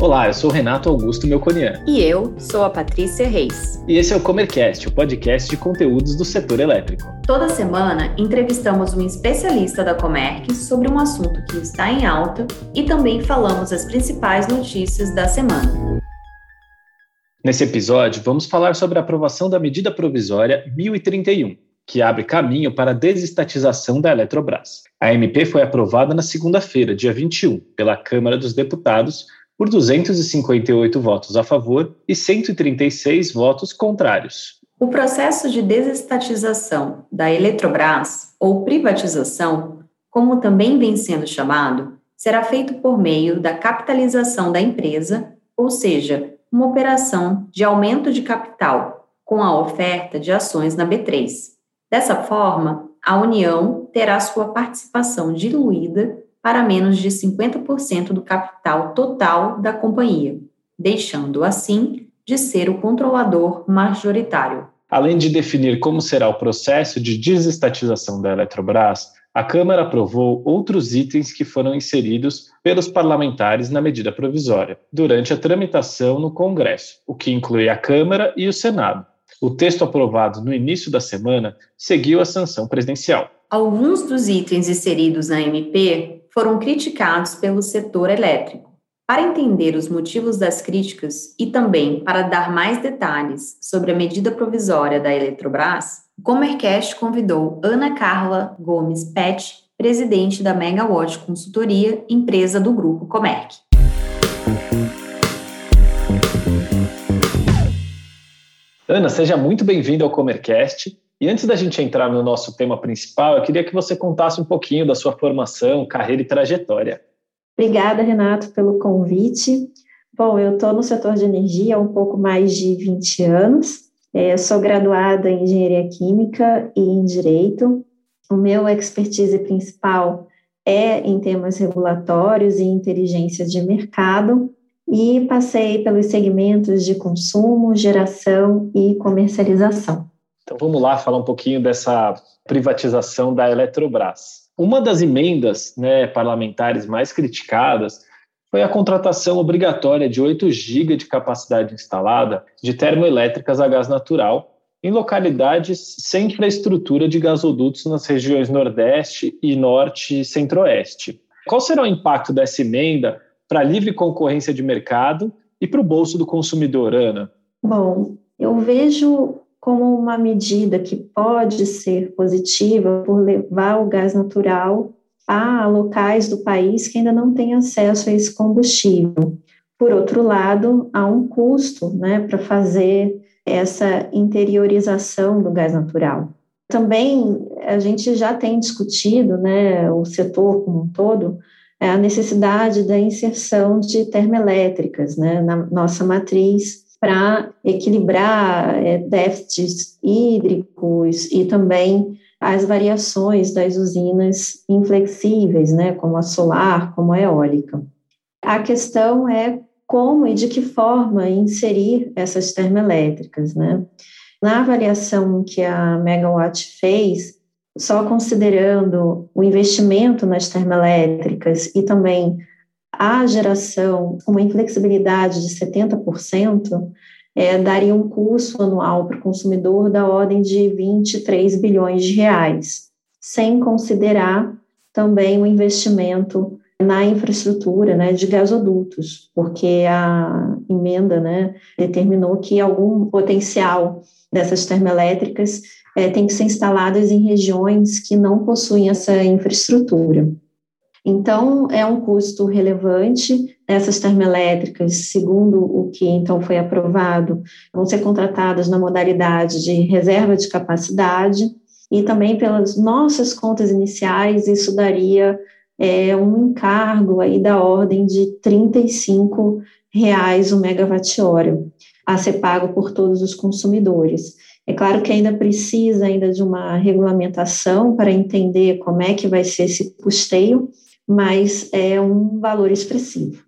Olá, eu sou Renato Augusto Melconian. E eu sou a Patrícia Reis. E esse é o Comercast, o podcast de conteúdos do setor elétrico. Toda semana entrevistamos um especialista da Comerc sobre um assunto que está em alta e também falamos as principais notícias da semana. Nesse episódio, vamos falar sobre a aprovação da medida provisória 1031, que abre caminho para a desestatização da Eletrobras. A MP foi aprovada na segunda-feira, dia 21, pela Câmara dos Deputados por 258 votos a favor e 136 votos contrários. O processo de desestatização da Eletrobras, ou privatização, como também vem sendo chamado, será feito por meio da capitalização da empresa, ou seja, uma operação de aumento de capital com a oferta de ações na B3. Dessa forma, a União terá sua participação diluída para menos de 50% do capital total da companhia, deixando assim de ser o controlador majoritário. Além de definir como será o processo de desestatização da Eletrobras, a Câmara aprovou outros itens que foram inseridos pelos parlamentares na medida provisória, durante a tramitação no Congresso, o que inclui a Câmara e o Senado. O texto aprovado no início da semana seguiu a sanção presidencial. Alguns dos itens inseridos na MP foram criticados pelo setor elétrico. Para entender os motivos das críticas e também para dar mais detalhes sobre a medida provisória da Eletrobras, o Comercast convidou Ana Carla Gomes Pet, presidente da Megawatt Consultoria, empresa do Grupo Comerc. Ana, seja muito bem-vinda ao Comercast. E antes da gente entrar no nosso tema principal, eu queria que você contasse um pouquinho da sua formação, carreira e trajetória. Obrigada, Renato, pelo convite. Bom, eu estou no setor de energia há um pouco mais de 20 anos. É, sou graduada em Engenharia Química e em Direito. O meu expertise principal é em temas regulatórios e inteligência de mercado, e passei pelos segmentos de consumo, geração e comercialização. Então vamos lá falar um pouquinho dessa privatização da Eletrobras. Uma das emendas né, parlamentares mais criticadas foi a contratação obrigatória de 8 GB de capacidade instalada de termoelétricas a gás natural em localidades sem infraestrutura de gasodutos nas regiões Nordeste e Norte e Centro-Oeste. Qual será o impacto dessa emenda para a livre concorrência de mercado e para o bolso do consumidor, Ana? Bom, eu vejo como uma medida que pode ser positiva por levar o gás natural a locais do país que ainda não têm acesso a esse combustível. Por outro lado, há um custo né, para fazer essa interiorização do gás natural. Também a gente já tem discutido, né, o setor como um todo, a necessidade da inserção de termoelétricas né, na nossa matriz para equilibrar é, déficits hídricos e também as variações das usinas inflexíveis, né, como a solar, como a eólica. A questão é como e de que forma inserir essas termoelétricas, né? Na avaliação que a Megawatt fez, só considerando o investimento nas termoelétricas e também a geração com uma inflexibilidade de 70%, é, daria um custo anual para o consumidor da ordem de 23 bilhões de reais, sem considerar também o investimento na infraestrutura né, de gasodutos, porque a emenda né, determinou que algum potencial dessas termoelétricas é, tem que ser instaladas em regiões que não possuem essa infraestrutura. Então, é um custo relevante. Essas termoelétricas, segundo o que então foi aprovado, vão ser contratadas na modalidade de reserva de capacidade e também pelas nossas contas iniciais, isso daria é, um encargo aí da ordem de R$ reais o megawatt-hora a ser pago por todos os consumidores. É claro que ainda precisa ainda de uma regulamentação para entender como é que vai ser esse custeio, mas é um valor expressivo.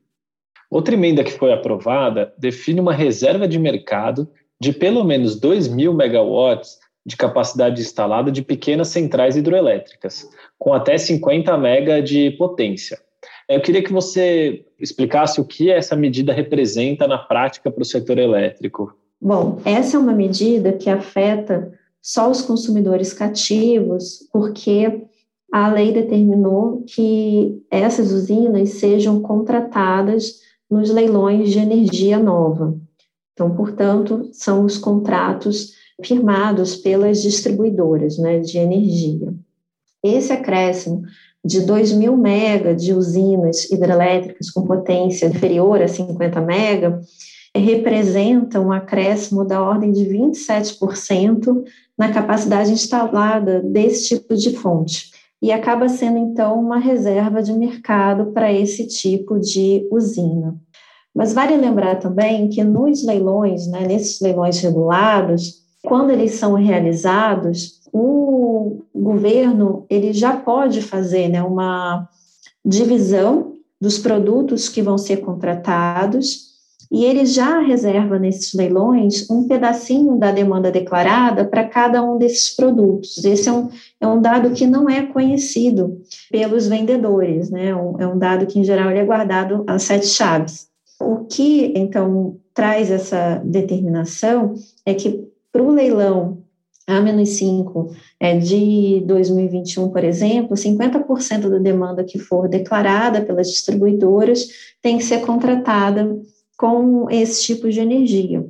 Outra emenda que foi aprovada define uma reserva de mercado de pelo menos 2 mil megawatts de capacidade instalada de pequenas centrais hidroelétricas, com até 50 mega de potência. Eu queria que você explicasse o que essa medida representa na prática para o setor elétrico. Bom, essa é uma medida que afeta só os consumidores cativos, porque a lei determinou que essas usinas sejam contratadas nos leilões de energia nova. Então, portanto, são os contratos firmados pelas distribuidoras né, de energia. Esse acréscimo de 2 mil mega de usinas hidrelétricas com potência inferior a 50 mega representa um acréscimo da ordem de 27% na capacidade instalada desse tipo de fonte. E acaba sendo, então, uma reserva de mercado para esse tipo de usina. Mas vale lembrar também que nos leilões, né, nesses leilões regulados, quando eles são realizados, o governo ele já pode fazer né, uma divisão dos produtos que vão ser contratados e ele já reserva nesses leilões um pedacinho da demanda declarada para cada um desses produtos. Esse é um, é um dado que não é conhecido pelos vendedores, né? É um, é dado que, em geral, é guardado às sete chaves. O que, então, traz essa determinação é que para o leilão A-5 é, de 2021, por exemplo, 50% da demanda que for declarada pelas distribuidoras tem que ser contratada com esse tipo de energia.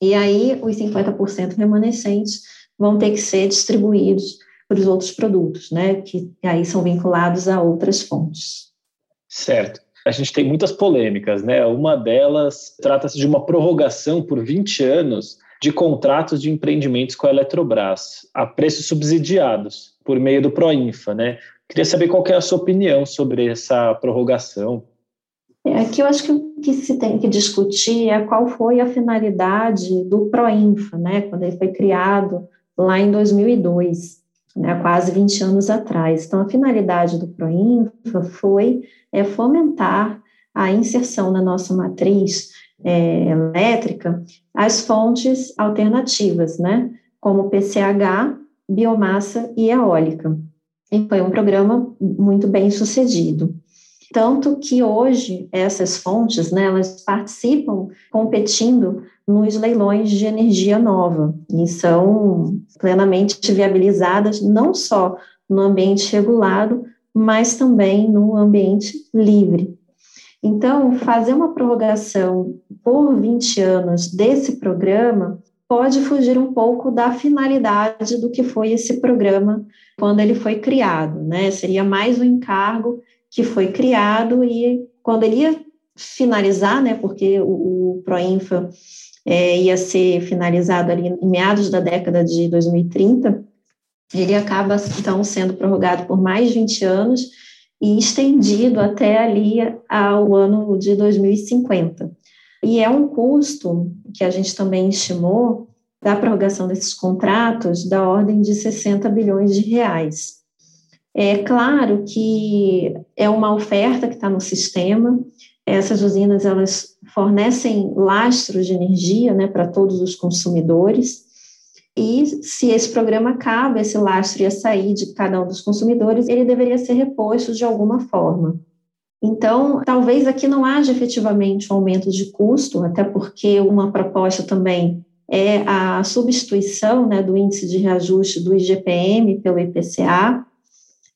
E aí, os 50% remanescentes vão ter que ser distribuídos para os outros produtos, né, que aí são vinculados a outras fontes. Certo. A gente tem muitas polêmicas, né? Uma delas trata-se de uma prorrogação por 20 anos de contratos de empreendimentos com a Eletrobras, a preços subsidiados, por meio do Proinfa, né? Queria saber qual é a sua opinião sobre essa prorrogação. É, aqui eu acho que o que se tem que discutir é qual foi a finalidade do Proinfa, né, quando ele foi criado lá em 2002, né, quase 20 anos atrás. Então, a finalidade do Proinfa foi é, fomentar a inserção na nossa matriz é, elétrica as fontes alternativas, né, como PCH, biomassa e eólica. E foi um programa muito bem sucedido. Tanto que hoje essas fontes, né, elas participam competindo nos leilões de energia nova e são plenamente viabilizadas não só no ambiente regulado, mas também no ambiente livre. Então, fazer uma prorrogação por 20 anos desse programa pode fugir um pouco da finalidade do que foi esse programa quando ele foi criado, né? Seria mais um encargo que foi criado e quando ele ia finalizar, né, porque o, o Proinfa é, ia ser finalizado ali em meados da década de 2030, ele acaba então sendo prorrogado por mais 20 anos e estendido até ali ao ano de 2050. E é um custo que a gente também estimou da prorrogação desses contratos da ordem de 60 bilhões de reais. É claro que é uma oferta que está no sistema. Essas usinas elas fornecem lastros de energia, né, para todos os consumidores. E se esse programa acaba, esse lastro ia sair de cada um dos consumidores, ele deveria ser reposto de alguma forma. Então, talvez aqui não haja efetivamente um aumento de custo, até porque uma proposta também é a substituição né, do índice de reajuste do IGPM pelo IPCA,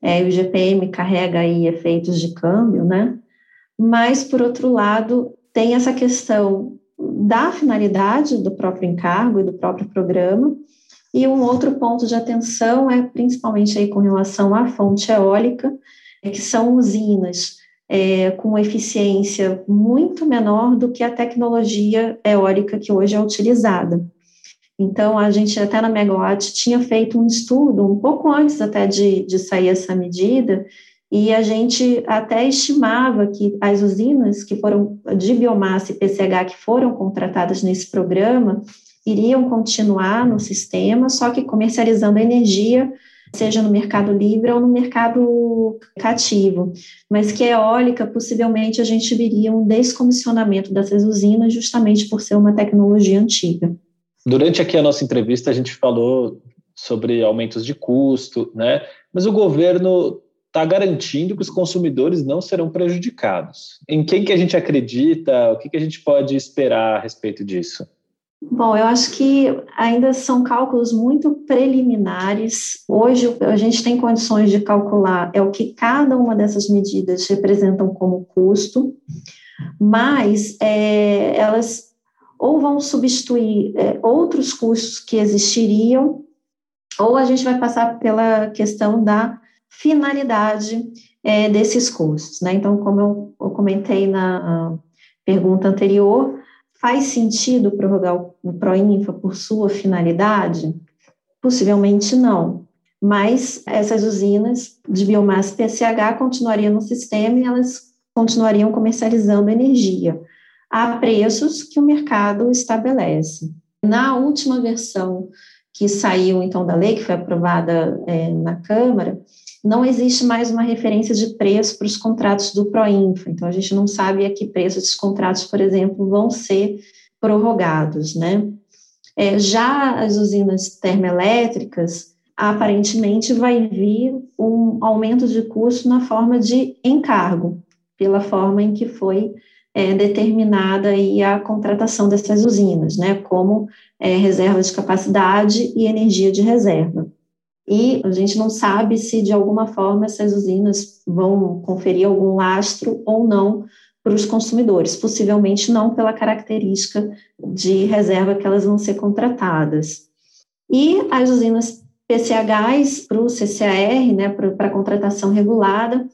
é, o GPM carrega aí efeitos de câmbio, né? Mas, por outro lado, tem essa questão da finalidade do próprio encargo e do próprio programa, e um outro ponto de atenção é principalmente aí com relação à fonte eólica, que são usinas é, com eficiência muito menor do que a tecnologia eólica que hoje é utilizada. Então, a gente até na Megawatt tinha feito um estudo, um pouco antes até de, de sair essa medida, e a gente até estimava que as usinas que foram de biomassa e PCH que foram contratadas nesse programa iriam continuar no sistema, só que comercializando a energia, seja no mercado livre ou no mercado cativo, mas que eólica, possivelmente a gente viria um descomissionamento dessas usinas justamente por ser uma tecnologia antiga. Durante aqui a nossa entrevista, a gente falou sobre aumentos de custo, né? Mas o governo está garantindo que os consumidores não serão prejudicados. Em quem que a gente acredita? O que, que a gente pode esperar a respeito disso? Bom, eu acho que ainda são cálculos muito preliminares. Hoje a gente tem condições de calcular é o que cada uma dessas medidas representam como custo, mas é, elas ou vão substituir é, outros custos que existiriam, ou a gente vai passar pela questão da finalidade é, desses custos. Né? Então, como eu, eu comentei na pergunta anterior, faz sentido prorrogar o PROINFA por sua finalidade? Possivelmente não. Mas essas usinas de biomassa PCH continuariam no sistema e elas continuariam comercializando energia a preços que o mercado estabelece. Na última versão que saiu então da lei, que foi aprovada é, na Câmara, não existe mais uma referência de preço para os contratos do Proinfa. Então, a gente não sabe a que preço esses contratos, por exemplo, vão ser prorrogados, né? É, já as usinas termoelétricas, aparentemente vai vir um aumento de custo na forma de encargo, pela forma em que foi é, determinada aí a contratação dessas usinas, né, como é, reserva de capacidade e energia de reserva. E a gente não sabe se de alguma forma essas usinas vão conferir algum lastro ou não para os consumidores, possivelmente não pela característica de reserva que elas vão ser contratadas. E as usinas PCHs para o CCAR, né, para a contratação regulada,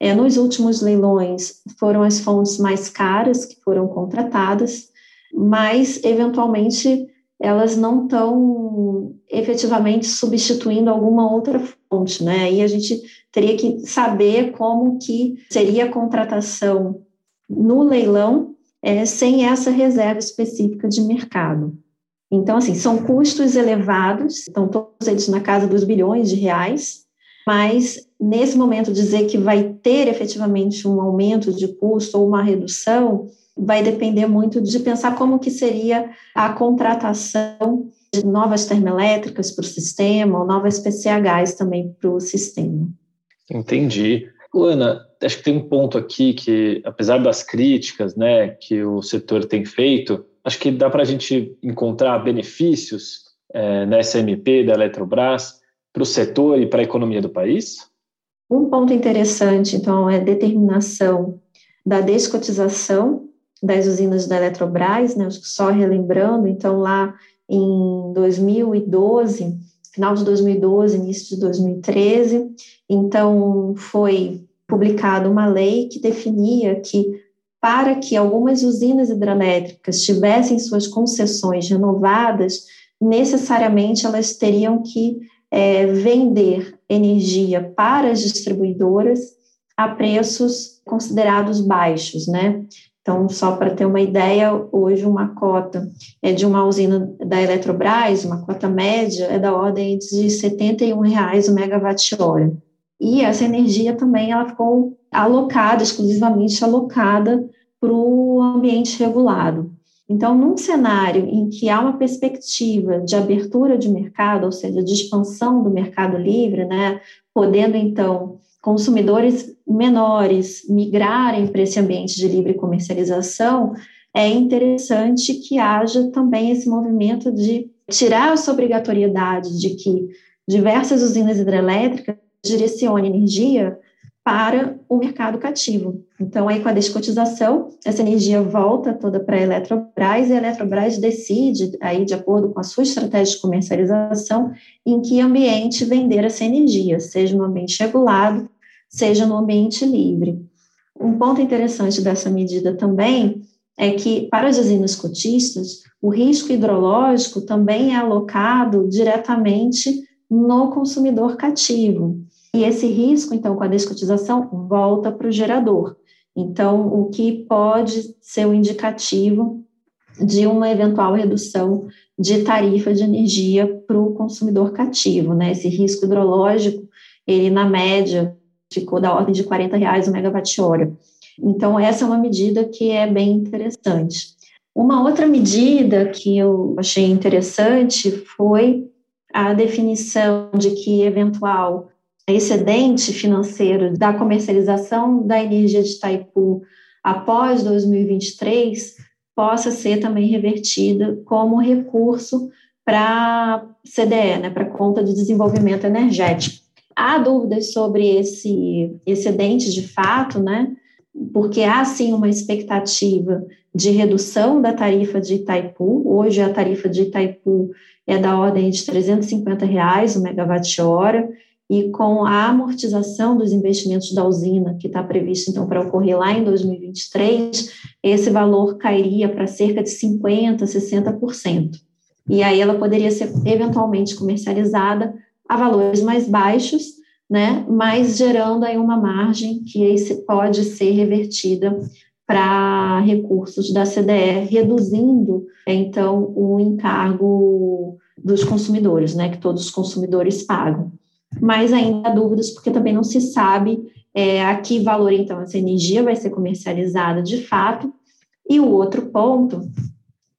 é, nos últimos leilões foram as fontes mais caras que foram contratadas, mas eventualmente elas não estão efetivamente substituindo alguma outra fonte, né? E a gente teria que saber como que seria a contratação no leilão é, sem essa reserva específica de mercado. Então, assim, são custos elevados, estão todos eles na casa dos bilhões de reais, mas nesse momento dizer que vai ter efetivamente um aumento de custo ou uma redução vai depender muito de pensar como que seria a contratação de novas termoelétricas para o sistema, ou novas PCHs também para o sistema. Entendi. Luana, acho que tem um ponto aqui que, apesar das críticas né, que o setor tem feito, acho que dá para a gente encontrar benefícios é, na SMP da Eletrobras para o setor e para a economia do país? Um ponto interessante, então, é a determinação da descotização das usinas da Eletrobras, né, só relembrando, então lá em 2012, final de 2012, início de 2013, então foi publicada uma lei que definia que para que algumas usinas hidrelétricas tivessem suas concessões renovadas, necessariamente elas teriam que é, vender energia para as distribuidoras a preços considerados baixos, né? Então, só para ter uma ideia, hoje uma cota é de uma usina da Eletrobras, uma cota média é da ordem de 71 reais o megawatt-hora. E essa energia também ela ficou alocada, exclusivamente alocada para o ambiente regulado. Então, num cenário em que há uma perspectiva de abertura de mercado, ou seja, de expansão do mercado livre, né, podendo então consumidores menores migrarem para esse ambiente de livre comercialização, é interessante que haja também esse movimento de tirar essa obrigatoriedade de que diversas usinas hidrelétricas direcionem energia para o mercado cativo. Então, aí com a descotização, essa energia volta toda para a Eletrobras e a Eletrobras decide, aí de acordo com a sua estratégia de comercialização, em que ambiente vender essa energia, seja no ambiente regulado, seja no ambiente livre. Um ponto interessante dessa medida também é que, para as usinas cotistas, o risco hidrológico também é alocado diretamente no consumidor cativo. E esse risco, então, com a descotização, volta para o gerador. Então, o que pode ser um indicativo de uma eventual redução de tarifa de energia para o consumidor cativo, né? Esse risco hidrológico, ele na média ficou da ordem de 40 reais o megawatt-hora. Então, essa é uma medida que é bem interessante. Uma outra medida que eu achei interessante foi a definição de que eventual excedente financeiro da comercialização da energia de Itaipu após 2023 possa ser também revertida como recurso para CDE, né, para conta de desenvolvimento energético. Há dúvidas sobre esse excedente de fato, né, porque há sim uma expectativa de redução da tarifa de Itaipu. Hoje a tarifa de Itaipu é da ordem de 350 reais o megawatt-hora, e com a amortização dos investimentos da usina, que está previsto então para ocorrer lá em 2023, esse valor cairia para cerca de 50%, 60%. E aí ela poderia ser eventualmente comercializada a valores mais baixos, né, mas gerando aí uma margem que pode ser revertida para recursos da CDE, reduzindo então o encargo dos consumidores, né, que todos os consumidores pagam mas ainda há dúvidas, porque também não se sabe é, a que valor, então, essa energia vai ser comercializada de fato. E o outro ponto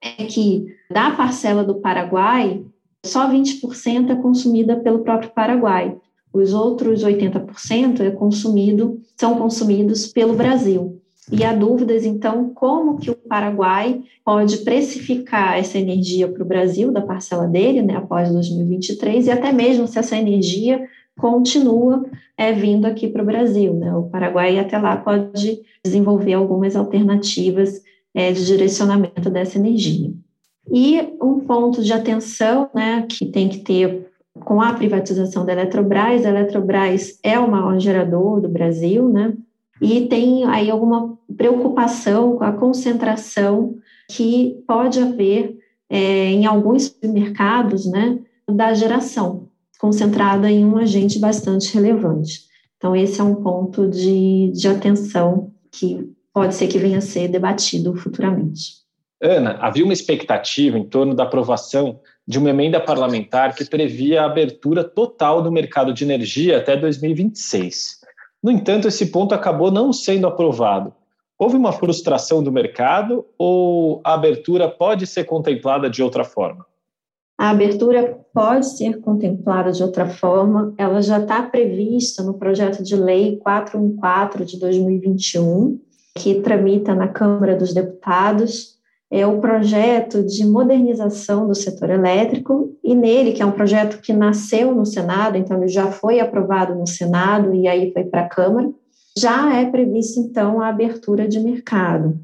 é que, da parcela do Paraguai, só 20% é consumida pelo próprio Paraguai. Os outros 80% é consumido, são consumidos pelo Brasil. E há dúvidas, então, como que o Paraguai pode precificar essa energia para o Brasil, da parcela dele, né, após 2023, e até mesmo se essa energia continua é, vindo aqui para o Brasil. Né? O Paraguai, até lá, pode desenvolver algumas alternativas é, de direcionamento dessa energia. E um ponto de atenção né, que tem que ter com a privatização da Eletrobras, a Eletrobras é o maior gerador do Brasil, né? E tem aí alguma preocupação com a concentração que pode haver é, em alguns mercados, né, da geração, concentrada em um agente bastante relevante. Então, esse é um ponto de, de atenção que pode ser que venha a ser debatido futuramente. Ana, havia uma expectativa em torno da aprovação de uma emenda parlamentar que previa a abertura total do mercado de energia até 2026. No entanto, esse ponto acabou não sendo aprovado. Houve uma frustração do mercado ou a abertura pode ser contemplada de outra forma? A abertura pode ser contemplada de outra forma, ela já está prevista no projeto de lei 414 de 2021, que tramita na Câmara dos Deputados é o projeto de modernização do setor elétrico, e nele, que é um projeto que nasceu no Senado, então ele já foi aprovado no Senado e aí foi para a Câmara, já é prevista, então, a abertura de mercado,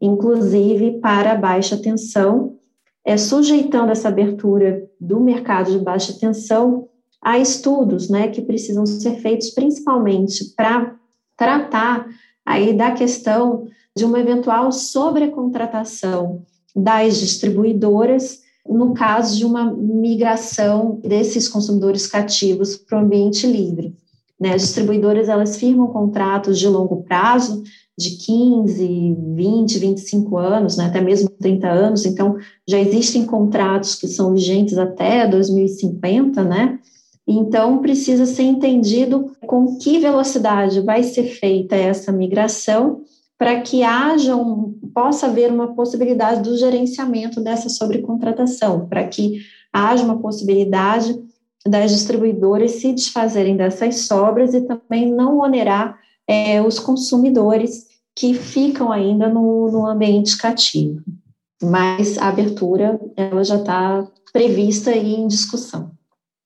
inclusive para baixa tensão, é, sujeitando essa abertura do mercado de baixa tensão a estudos né, que precisam ser feitos principalmente para tratar aí da questão de uma eventual sobrecontratação das distribuidoras no caso de uma migração desses consumidores cativos para o ambiente livre. Né? As distribuidoras elas firmam contratos de longo prazo, de 15, 20, 25 anos, né? até mesmo 30 anos, então já existem contratos que são vigentes até 2050, né? Então precisa ser entendido com que velocidade vai ser feita essa migração para que haja um, possa haver uma possibilidade do gerenciamento dessa sobrecontratação, para que haja uma possibilidade das distribuidoras se desfazerem dessas sobras e também não onerar é, os consumidores que ficam ainda no, no ambiente cativo. Mas a abertura ela já está prevista e em discussão.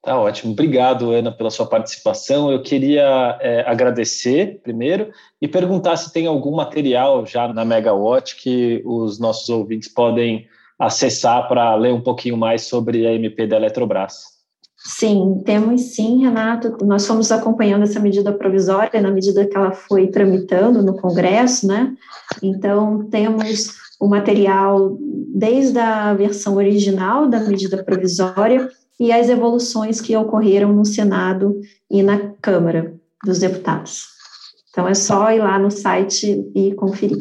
Tá ótimo. Obrigado, Ana, pela sua participação. Eu queria é, agradecer primeiro e perguntar se tem algum material já na Megawatt que os nossos ouvintes podem acessar para ler um pouquinho mais sobre a MP da Eletrobras. Sim, temos sim, Renato. Nós fomos acompanhando essa medida provisória na medida que ela foi tramitando no Congresso, né? Então, temos o material desde a versão original da medida provisória e as evoluções que ocorreram no Senado e na Câmara dos Deputados. Então é só ir lá no site e conferir.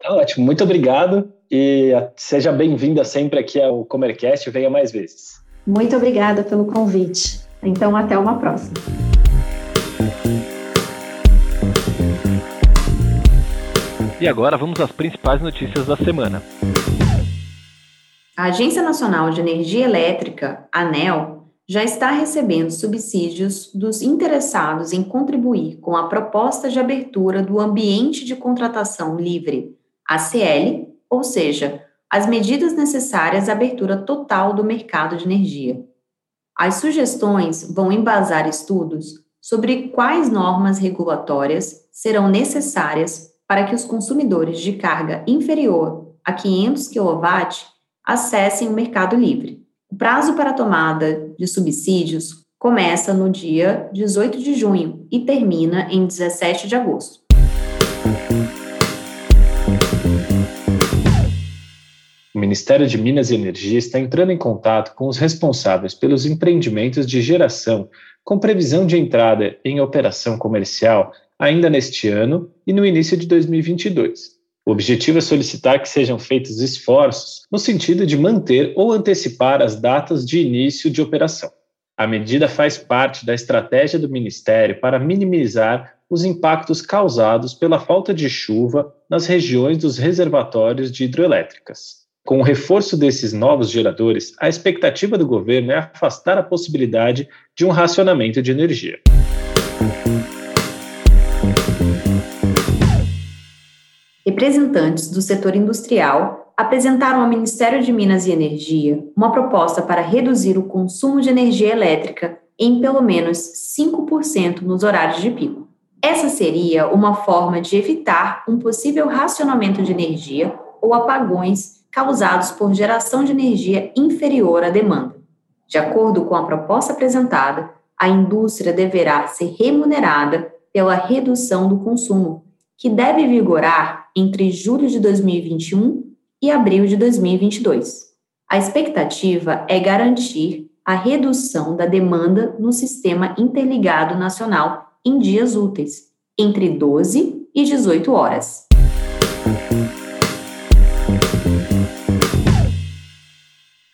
Tá ótimo, muito obrigado e seja bem-vinda sempre aqui ao Comercast, venha mais vezes. Muito obrigada pelo convite. Então até uma próxima. E agora vamos às principais notícias da semana. A Agência Nacional de Energia Elétrica, ANEL, já está recebendo subsídios dos interessados em contribuir com a proposta de abertura do Ambiente de Contratação Livre, ACL, ou seja, as medidas necessárias à abertura total do mercado de energia. As sugestões vão embasar estudos sobre quais normas regulatórias serão necessárias para que os consumidores de carga inferior a 500 kW acessem o mercado livre. O prazo para a tomada de subsídios começa no dia 18 de junho e termina em 17 de agosto. O Ministério de Minas e Energia está entrando em contato com os responsáveis pelos empreendimentos de geração com previsão de entrada em operação comercial ainda neste ano e no início de 2022. O objetivo é solicitar que sejam feitos esforços no sentido de manter ou antecipar as datas de início de operação. A medida faz parte da estratégia do Ministério para minimizar os impactos causados pela falta de chuva nas regiões dos reservatórios de hidroelétricas. Com o reforço desses novos geradores, a expectativa do governo é afastar a possibilidade de um racionamento de energia. Representantes do setor industrial apresentaram ao Ministério de Minas e Energia uma proposta para reduzir o consumo de energia elétrica em pelo menos 5% nos horários de pico. Essa seria uma forma de evitar um possível racionamento de energia ou apagões causados por geração de energia inferior à demanda. De acordo com a proposta apresentada, a indústria deverá ser remunerada pela redução do consumo, que deve vigorar entre julho de 2021 e abril de 2022. A expectativa é garantir a redução da demanda no Sistema Interligado Nacional em dias úteis, entre 12 e 18 horas.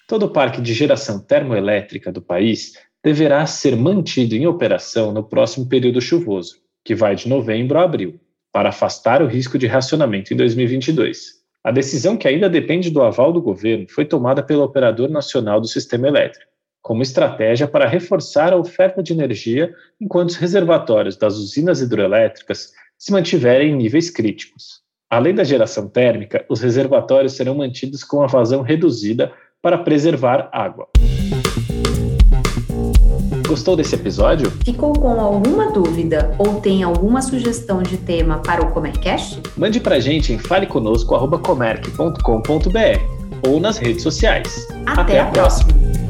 Todo parque de geração termoelétrica do país deverá ser mantido em operação no próximo período chuvoso, que vai de novembro a abril para afastar o risco de racionamento em 2022. A decisão, que ainda depende do aval do governo, foi tomada pelo Operador Nacional do Sistema Elétrico, como estratégia para reforçar a oferta de energia enquanto os reservatórios das usinas hidroelétricas se mantiverem em níveis críticos. Além da geração térmica, os reservatórios serão mantidos com a vazão reduzida para preservar água. Gostou desse episódio? Ficou com alguma dúvida ou tem alguma sugestão de tema para o Comercast? Mande pra gente em faleconosco.comerc.com.br ou nas redes sociais. Até, Até a próxima. próxima.